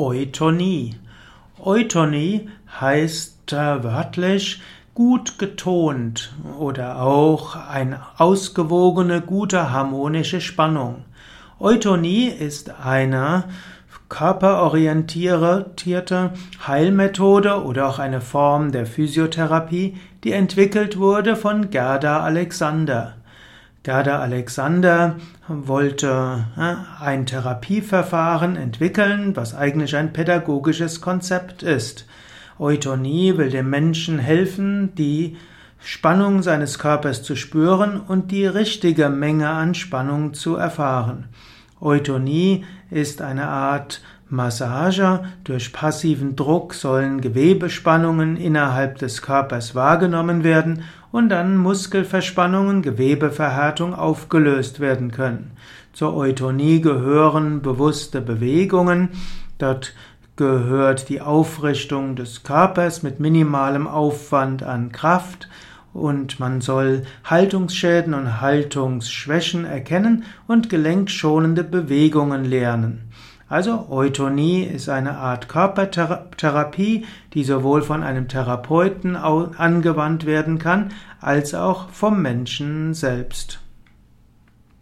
Eutonie. Eutonie heißt äh, wörtlich gut getont oder auch eine ausgewogene, gute harmonische Spannung. Eutonie ist eine körperorientierte Heilmethode oder auch eine Form der Physiotherapie, die entwickelt wurde von Gerda Alexander. Gerda Alexander wollte ein Therapieverfahren entwickeln, was eigentlich ein pädagogisches Konzept ist. Eutonie will dem Menschen helfen, die Spannung seines Körpers zu spüren und die richtige Menge an Spannung zu erfahren. Eutonie ist eine Art Massage. Durch passiven Druck sollen Gewebespannungen innerhalb des Körpers wahrgenommen werden und dann Muskelverspannungen, Gewebeverhärtung aufgelöst werden können. Zur Eutonie gehören bewusste Bewegungen. Dort gehört die Aufrichtung des Körpers mit minimalem Aufwand an Kraft und man soll Haltungsschäden und Haltungsschwächen erkennen und gelenkschonende Bewegungen lernen. Also Eutonie ist eine Art Körpertherapie, die sowohl von einem Therapeuten angewandt werden kann, als auch vom Menschen selbst.